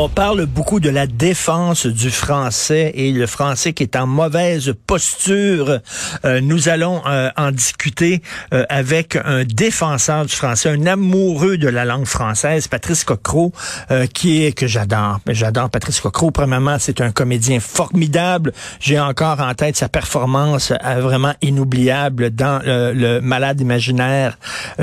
On parle beaucoup de la défense du français et le français qui est en mauvaise posture. Euh, nous allons euh, en discuter euh, avec un défenseur du français, un amoureux de la langue française, Patrice Cocro, qui est que j'adore. J'adore Patrice Cocro. Premièrement, c'est un comédien formidable. J'ai encore en tête sa performance vraiment inoubliable dans le Malade imaginaire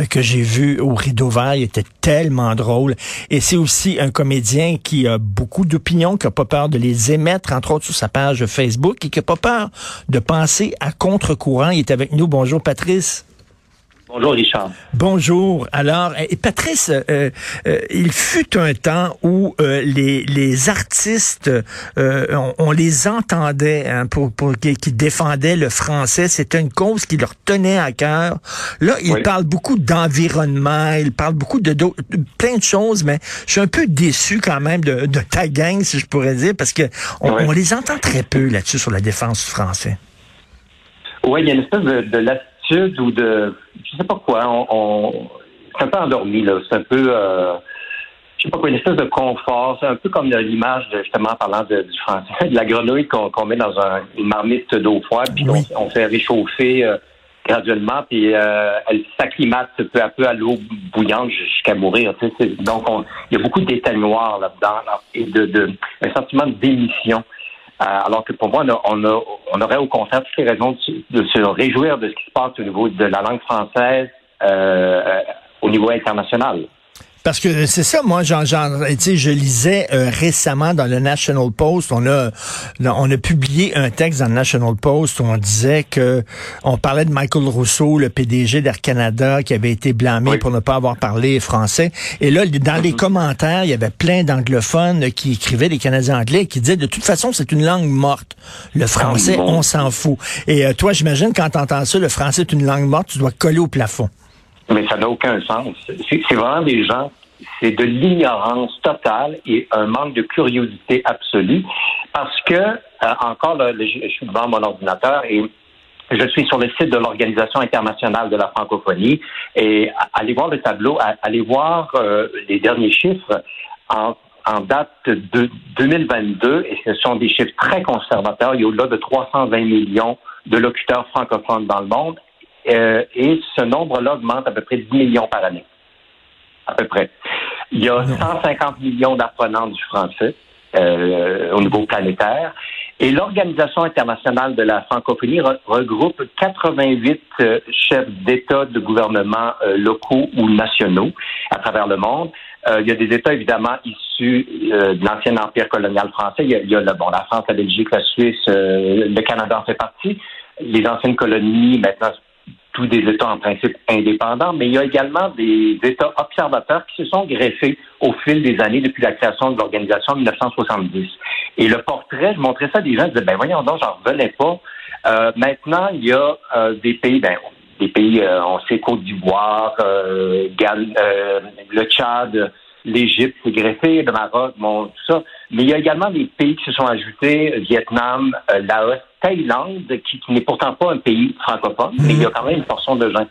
que j'ai vu au Rideau Vert. Il était tellement drôle. Et c'est aussi un comédien qui a beaucoup d'opinions, qui n'a pas peur de les émettre, entre autres sur sa page Facebook, et qui n'a pas peur de penser à contre-courant. Il est avec nous. Bonjour, Patrice. Bonjour Richard. Bonjour. Alors, et eh, Patrice, euh, euh, il fut un temps où euh, les, les artistes, on, les entendait hein, pour, pour qui, défendaient le français. C'était une cause qui leur tenait à cœur. Là, ils parlent beaucoup d'environnement, ils parlent beaucoup de, plein de choses, mais je suis un peu déçu quand même de, de ta gang, si je pourrais dire, parce que on, les entend très peu là-dessus sur la défense du français. Oui, il y a une espèce de, de ou de je sais pas quoi. On, c'est un peu endormi là. C'est un peu euh, je sais pas quoi, une espèce de confort. C'est un peu comme l'image de justement parlant de, du français, de la grenouille qu'on met dans une marmite d'eau froide, puis on, fait réchauffer euh, graduellement, puis euh, elle s'acclimate peu à peu à l'eau bouillante jusqu'à mourir. donc il y a beaucoup d'état noir là-dedans et de, de un sentiment d'émission. Euh, alors que pour moi, on, on, aurait au contraire toutes les raisons de, se réjouir de ce qui se passe au niveau de la langue française euh, euh, au niveau international. Parce que c'est ça, moi, genre, je lisais euh, récemment dans le National Post, on a, on a publié un texte dans le National Post où on disait que on parlait de Michael Rousseau, le PDG d'Air Canada, qui avait été blâmé pour ne pas avoir parlé français. Et là, dans les mm-hmm. commentaires, il y avait plein d'anglophones qui écrivaient, des Canadiens anglais, qui disaient de toute façon, c'est une langue morte. Le français, on s'en fout. Et euh, toi, j'imagine, quand tu entends ça, le français est une langue morte, tu dois coller au plafond. Mais ça n'a aucun sens. C'est vraiment des gens, c'est de l'ignorance totale et un manque de curiosité absolue parce que, euh, encore, je suis devant mon ordinateur et je suis sur le site de l'Organisation internationale de la francophonie et allez voir le tableau, allez voir euh, les derniers chiffres en, en, date de 2022 et ce sont des chiffres très conservateurs. Il y a au-delà de 320 millions de locuteurs francophones dans le monde euh, et ce nombre-là augmente à peu près 10 millions par année. À peu près. Il y a 150 millions d'apprenants du français euh, au niveau planétaire. Et l'Organisation internationale de la francophonie regroupe 88 euh, chefs d'État, de gouvernements locaux ou nationaux à travers le monde. il y a des États évidemment issus de l'ancien empire colonial français. Il y a, il y a bon, la France, la Belgique, la Suisse, le Canada en fait partie. Les anciennes colonies, maintenant tous des États en principe indépendants, mais il y a également des États observateurs qui se sont greffés au fil des années depuis la création de l'organisation en 1970. Et le portrait, je montrais ça à des gens, je disais, ben voyons donc, j'en revenais pas. Euh, maintenant, il y a euh, des pays, ben, des pays, euh, on sait Côte d'Ivoire, le Tchad, l'Égypte s'est greffé, le Maroc, bon, tout ça. Mais il y a également des pays qui se sont ajoutés, Vietnam, Laos, Thaïlande, qui, n'est pourtant pas un pays francophone, mais il y a quand même une portion de gens.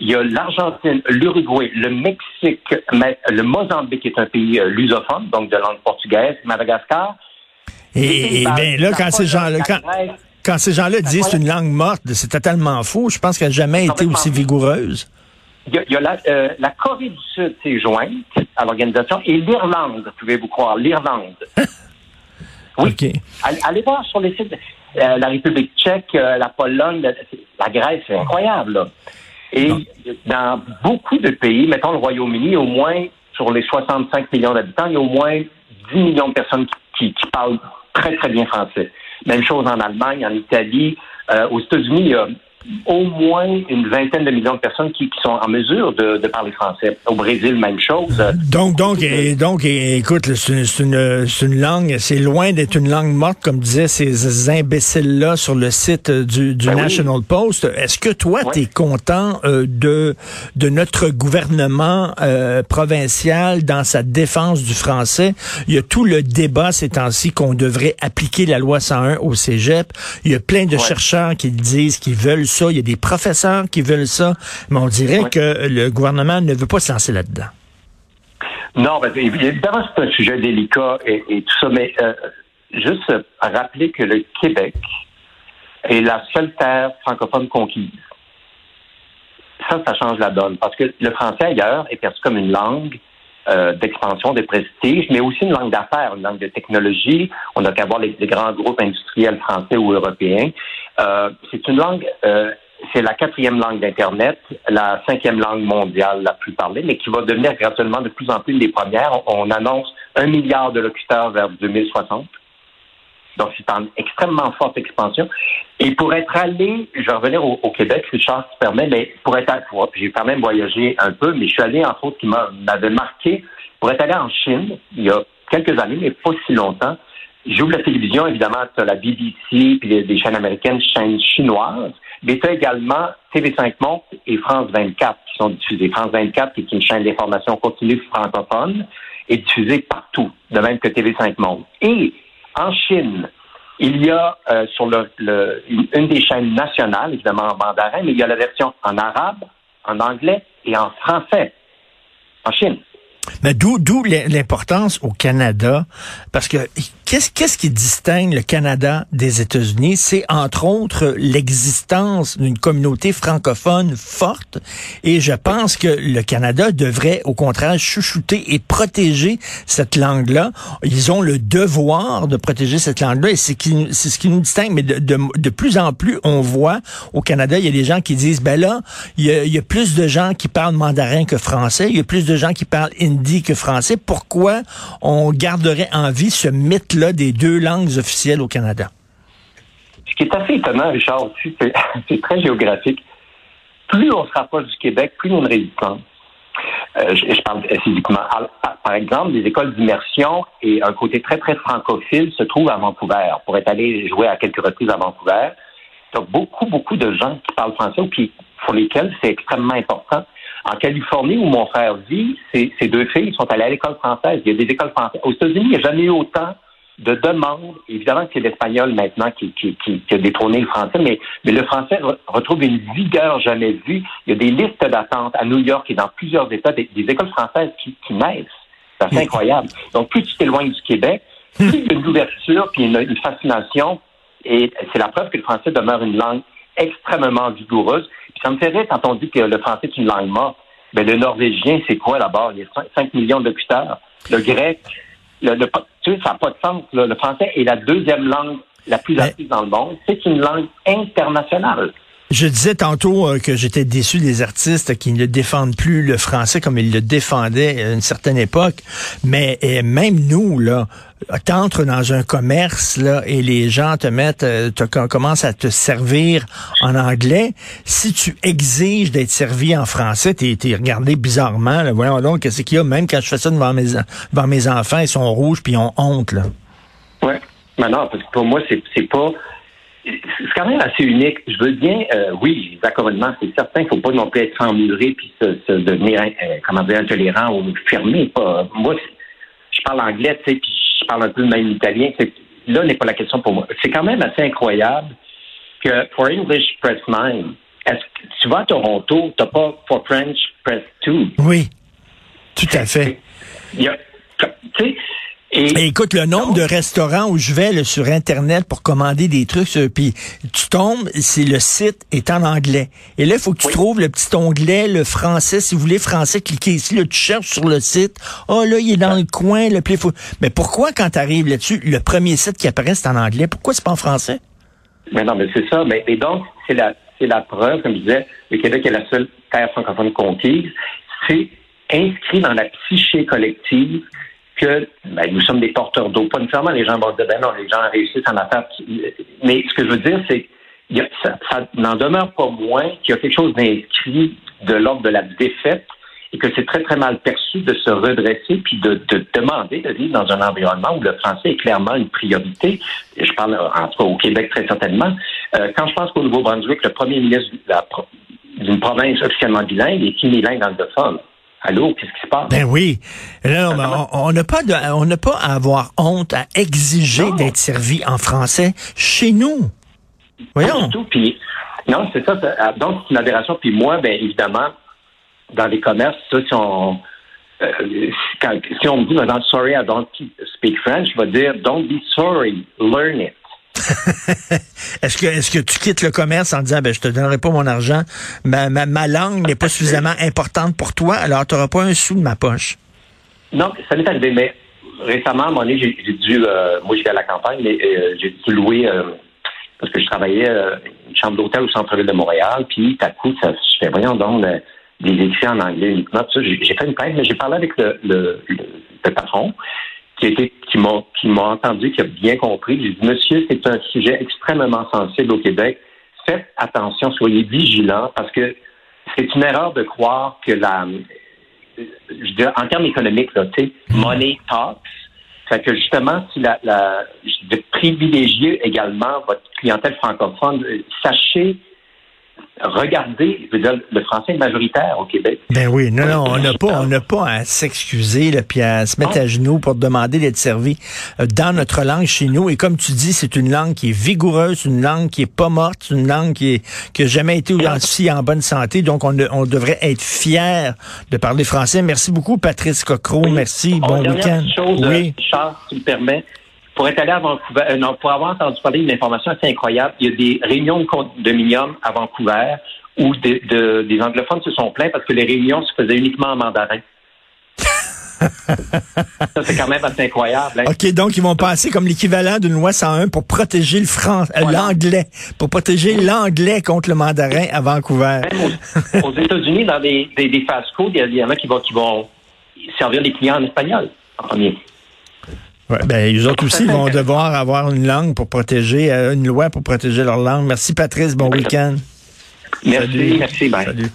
Il y a l'Argentine, l'Uruguay, le Mexique, le Mozambique est un pays euh, lusophone, donc de langue portugaise, Madagascar. Et, bien là, quand ces gens-là, quand, ces gens-là disent c'est une langue morte, c'est totalement faux. Je pense qu'elle n'a jamais été aussi vigoureuse. Il y a, la, euh, la, Corée du Sud s'est jointe à l'organisation et l'Irlande, pouvez-vous croire, l'Irlande. oui. Allez voir sur les sites. Euh, la République tchèque, euh, la Pologne, la Grèce, c'est incroyable. Et dans beaucoup de pays, mettons le Royaume-Uni, au moins sur les 65 millions d'habitants, il y a au moins 10 millions de personnes qui, qui, parlent très, très bien français. Même chose en Allemagne, en Italie. Euh, aux États-Unis, il y a au moins une vingtaine de millions de personnes qui, sont en mesure de, parler français. Au Brésil, même chose. Donc, donc, et, donc, écoute, c'est une, une, langue, c'est loin d'être une langue morte, comme disaient ces imbéciles-là sur le site du, du ben National Post. Est-ce que toi, tu es content euh, de, de notre gouvernement euh, provincial dans sa défense du français? Il y a tout le débat ces temps-ci qu'on devrait appliquer la loi 101 au cégep. Il y a plein de chercheurs qui disent qu'ils veulent ça, il y a des professeurs qui veulent ça, mais on dirait que le gouvernement ne veut pas se lancer là-dedans. Non, ben, évidemment, c'est un sujet délicat et, tout ça, mais euh, juste rappeler que le Québec est la seule terre francophone conquise. Ça, ça change la donne, parce que le français ailleurs est perçu comme une langue euh, d'expansion, de prestige, mais aussi une langue d'affaires, une langue de technologie. On n'a qu'à voir les, grands groupes industriels français ou européens. Euh, c'est une langue, euh, c'est la quatrième langue d'Internet, la cinquième langue mondiale la plus parlée, mais qui va devenir graduellement de plus en plus une des premières. On, annonce un milliard de locuteurs vers 2060. Donc, c'est en extrêmement forte expansion. Et pour être allé, je vais revenir au, Québec, si Charles se permet, mais pour être j'ai quand même voyagé un peu, mais je suis allé, entre autres, qui m'avait marqué, pour être allé en Chine, il y a quelques années, mais pas si longtemps. J'ouvre la télévision, évidemment, tu la BBC, puis des chaînes américaines, chaînes chinoises, mais tu également TV5 Monde et France 24 qui sont diffusées. France 24, qui est une chaîne d'information continue francophone, est diffusée partout, de même que TV5 Monde. Et en Chine, il y a euh, sur le, une des chaînes nationales, évidemment en mandarin, mais il y a la version en arabe, en anglais et en français en Chine. Mais d'où l'importance au Canada, parce que qu'est-ce qu'est-ce qui distingue le Canada des États-Unis? C'est entre autres l'existence d'une communauté francophone forte, et je pense que le Canada devrait au contraire chouchouter et protéger cette langue-là. Ils ont le devoir de protéger cette langue-là, et c'est ce qui nous distingue. Mais de, plus en plus, on voit au Canada, il y a des gens qui disent, ben là, il y a, il y a plus de gens qui parlent mandarin que français, il y a plus de gens qui parlent dit que français. Pourquoi on garderait en vie ce mythe-là des deux langues officielles au Canada? Ce qui est assez étonnant, Richard, c'est très géographique. Plus on se rapproche du Québec, plus on a une résistance. Euh, je, parle physiquement. Par exemple, des écoles d'immersion et un côté très, très francophile se trouvent à Vancouver. Pour être allé jouer à quelques reprises à Vancouver, il y a beaucoup, beaucoup de gens qui parlent français ou pour lesquels c'est extrêmement important. En Californie, où mon frère vit, ces, deux filles sont allées à l'école française. Il y a des écoles françaises. Aux États-Unis, il n'y a jamais eu autant de demandes. Évidemment c'est l'espagnol maintenant qui, qui, qui, a détrôné le français, mais, mais le français retrouve une vigueur jamais vue. Il y a des listes d'attente à New York et dans plusieurs États, des, écoles françaises qui, qui naissent. C'est incroyable. Donc, plus tu t'éloignes du Québec, plus il y a une ouverture puis une, une fascination. Et c'est la preuve que le français demeure une langue extrêmement vigoureuse. Ça me fait rire quand on dit que le français est une langue morte. Ben, le norvégien, c'est quoi là-bas? Il y a 5 millions de. Le grec, le, tu sais, ça n'a pas de sens. Le français est la deuxième langue la plus apprise dans le monde. C'est une langue internationale. Je disais tantôt euh, que j'étais déçu des artistes qui ne défendent plus le français comme ils le défendaient à une certaine époque. Mais même nous, là, t'entres dans un commerce là et les gens te mettent, euh, te, commencent à te servir en anglais. Si tu exiges d'être servi en français, t'es es regardé bizarrement. Voyons donc, qu'est-ce qu'il y a? Même quand je fais ça devant mes, devant mes enfants, ils sont rouges puis ils ont honte là. Ouais. Mais non, parce que pour moi, c'est pas c'est quand même assez unique. Je veux bien, euh, oui, les accommodements, c'est certain qu'il ne faut pas non plus être emmuré puis se, devenir, euh, comment dire, intolérant ou fermé. Pas, moi, je parle anglais, tu sais, puis parle un peu même italien. Là n'est pas la question pour moi. C'est quand même assez incroyable que for English Press 9, est-ce que tu vas à Toronto, tu n'as pas for French Press 2? Oui, tout à fait. tu sais, et, écoute, le nombre de restaurants où je vais sur Internet pour commander des trucs, puis tu tombes, c'est le site est en anglais. Et là, il faut que tu trouves le petit onglet, le français. Si vous voulez français, cliquez ici. Là, tu cherches sur le site. Oh là, il est dans le coin. Le plus Mais pourquoi, quand tu arrives là-dessus, le premier site qui apparaît, c'est en anglais? Pourquoi c'est pas en français? Mais non, mais c'est ça. Mais, et donc, c'est la, c'est la preuve, comme je disais, le Québec est la seule terre francophone conquise. C'est inscrit dans la psyché collective que ben, nous sommes des porteurs d'eau. Pas nécessairement les gens vont dire, ben non, les gens réussissent en affaires. Mais ce que je veux dire, c'est que ça, n'en demeure pas moins qu'il y a quelque chose d'inscrit de l'ordre de la défaite et que c'est très, très mal perçu de se redresser puis de, de, demander de vivre dans un environnement où le français est clairement une priorité. Je parle en tout cas au Québec très certainement. Euh, quand je pense qu'au Nouveau-Brunswick, le premier ministre d'une province officiellement bilingue est unilingue anglophone. Allô, qu'est-ce qui se passe? Ben oui. on n'a pas on n'a pas à avoir honte à exiger d'être servi en français chez nous. Voyons. Tout, puis Non, c'est ça. Donc, c'est une aberration. Puis moi, bien évidemment, dans les commerces, ça, si on, euh, si on me dit sorry, I don't speak French, je vais dire, don't be sorry, learn it. est-ce que tu quittes le commerce en disant ben je te donnerai pas mon argent, ma, ma, langue n'est pas suffisamment importante pour toi, alors tu n'auras pas un sou de ma poche. Non, ça m'est arrivé, mais récemment, à un moment donné, j'ai dû euh, moi je vais à la campagne, mais euh, j'ai dû louer parce que je travaillais une chambre d'hôtel au centre-ville de Montréal, puis à coup, ça, je fais donc des écrits en anglais uniquement. J'ai fait une plainte, mais j'ai parlé avec le, le, patron qui était qui m'a qui m'a entendu, qui a bien compris. J'ai dit Monsieur, c'est un sujet extrêmement sensible au Québec. Faites attention, soyez vigilants parce que c'est une erreur de croire que la je dis, en termes économiques, là, tu sais, money talks. Fait que justement, si la, la de privilégier également votre clientèle francophone, sachez regardez, le français est majoritaire au Québec. Ben oui, non, non, on n'a pas, on n'a pas à s'excuser, puis à se mettre à genoux pour demander d'être servi euh, dans notre langue chez nous. Et comme tu dis, c'est une langue qui est vigoureuse, une langue qui est pas morte, une langue qui est, qui a jamais été aussi en bonne santé. Donc, on, on devrait être fiers de parler français. Merci beaucoup, Patrice Cocro. Merci. bon week-end. oui. Charles, si tu me permets pour être allé à Vancouver, euh, non, pour avoir entendu parler d'une information assez incroyable, il y a des réunions de condominium à Vancouver où des anglophones se sont plaints parce que les réunions se faisaient uniquement en mandarin. ça, c'est quand même assez incroyable. Hein. OK, donc ils vont passer comme l'équivalent d'une loi 101 pour protéger le français, euh, l'anglais, pour protéger l'anglais contre le mandarin à Vancouver. aux, États-Unis, dans des, des, fast-food, il y, en a qui vont, qui vont servir les clients en espagnol en premier. Ouais, ben, les autres aussi vont devoir avoir une langue pour protéger, euh, une loi pour protéger leur langue. Merci Patrice, bon week-end. Merci, merci, bye. Salut.